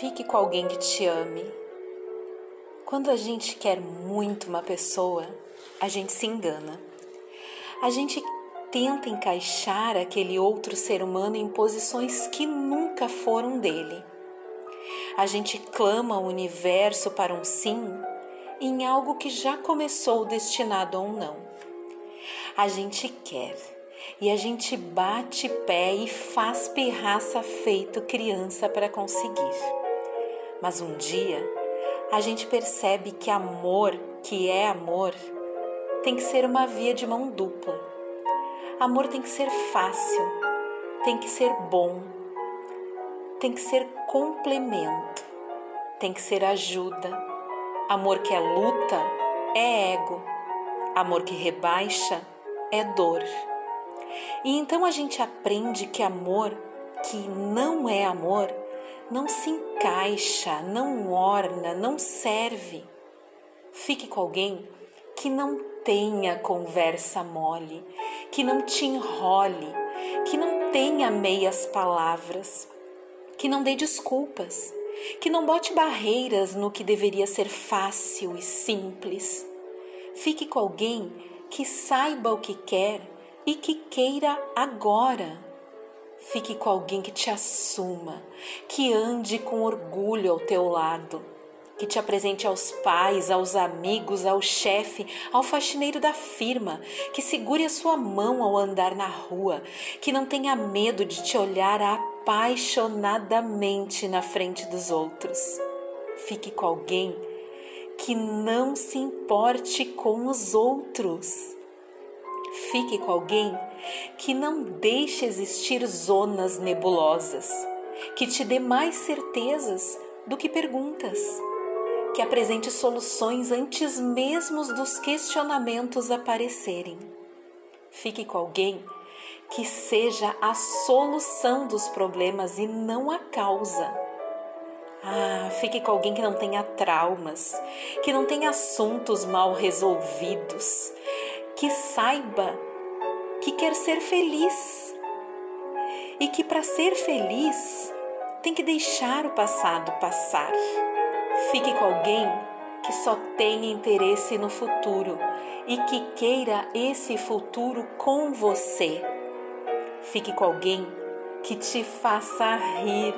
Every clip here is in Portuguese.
Fique com alguém que te ame. Quando a gente quer muito uma pessoa, a gente se engana. A gente tenta encaixar aquele outro ser humano em posições que nunca foram dele. A gente clama ao universo para um sim em algo que já começou destinado a um não. A gente quer e a gente bate pé e faz pirraça feito criança para conseguir. Mas um dia a gente percebe que amor, que é amor, tem que ser uma via de mão dupla. Amor tem que ser fácil, tem que ser bom, tem que ser complemento, tem que ser ajuda. Amor que é luta é ego, amor que rebaixa é dor. E então a gente aprende que amor que não é amor não se encaixa, não orna, não serve. Fique com alguém que não tenha conversa mole, que não te enrole, que não tenha meias palavras, que não dê desculpas, que não bote barreiras no que deveria ser fácil e simples. Fique com alguém que saiba o que quer e que queira agora. Fique com alguém que te assuma, que ande com orgulho ao teu lado, que te apresente aos pais, aos amigos, ao chefe, ao faxineiro da firma, que segure a sua mão ao andar na rua, que não tenha medo de te olhar apaixonadamente na frente dos outros. Fique com alguém que não se importe com os outros Fique com alguém que não deixe existir zonas nebulosas, que te dê mais certezas do que perguntas, que apresente soluções antes mesmo dos questionamentos aparecerem. Fique com alguém que seja a solução dos problemas e não a causa. Ah, fique com alguém que não tenha traumas, que não tenha assuntos mal resolvidos, que saiba que quer ser feliz e que para ser feliz tem que deixar o passado passar. Fique com alguém que só tenha interesse no futuro e que queira esse futuro com você. Fique com alguém que te faça rir,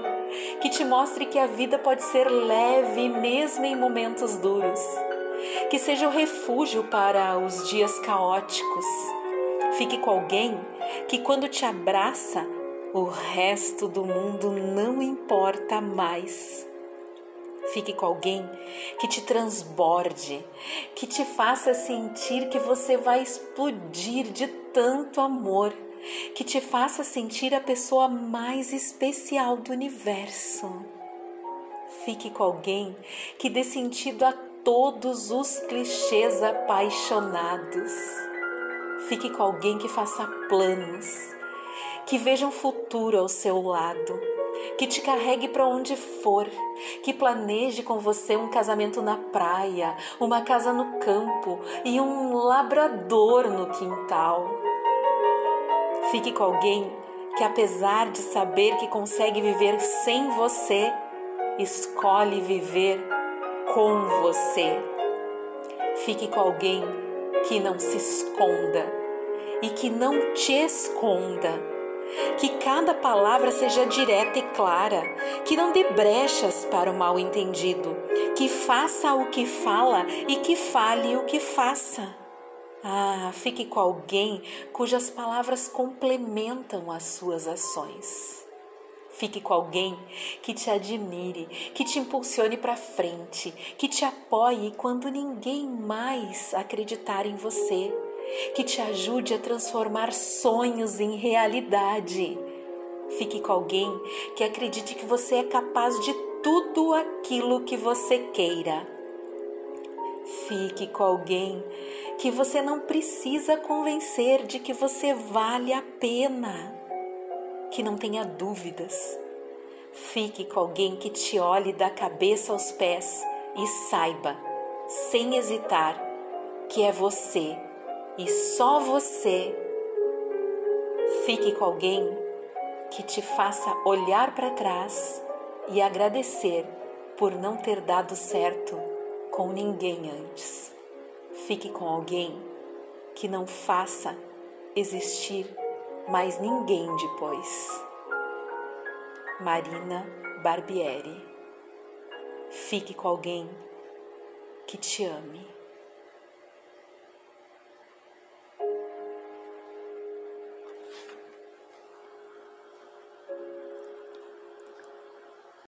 que te mostre que a vida pode ser leve mesmo em momentos duros que seja o refúgio para os dias caóticos. Fique com alguém que, quando te abraça, o resto do mundo não importa mais. Fique com alguém que te transborde, que te faça sentir que você vai explodir de tanto amor, que te faça sentir a pessoa mais especial do universo. Fique com alguém que dê sentido a todos os clichês apaixonados. Fique com alguém que faça planos, que veja um futuro ao seu lado, que te carregue para onde for, que planeje com você um casamento na praia, uma casa no campo e um labrador no quintal. Fique com alguém que, apesar de saber que consegue viver sem você, escolhe viver com você. Fique com alguém que não se esconda e que não te esconda. Que cada palavra seja direta e clara, que não dê brechas para o mal entendido, que faça o que fala e que fale o que faça. Ah, fique com alguém cujas palavras complementam as suas ações. Fique com alguém que te admire, que te impulsione para frente, que te apoie quando ninguém mais acreditar em você, que te ajude a transformar sonhos em realidade. Fique com alguém que acredite que você é capaz de tudo aquilo que você queira. Fique com alguém que você não precisa convencer de que você vale a pena que não tenha dúvidas. Fique com alguém que te olhe da cabeça aos pés e saiba, sem hesitar, que é você e só você. Fique com alguém que te faça olhar para trás e agradecer por não ter dado certo com ninguém antes. Fique com alguém que não faça existir mais ninguém depois. Marina Barbieri. Fique com alguém que te ame.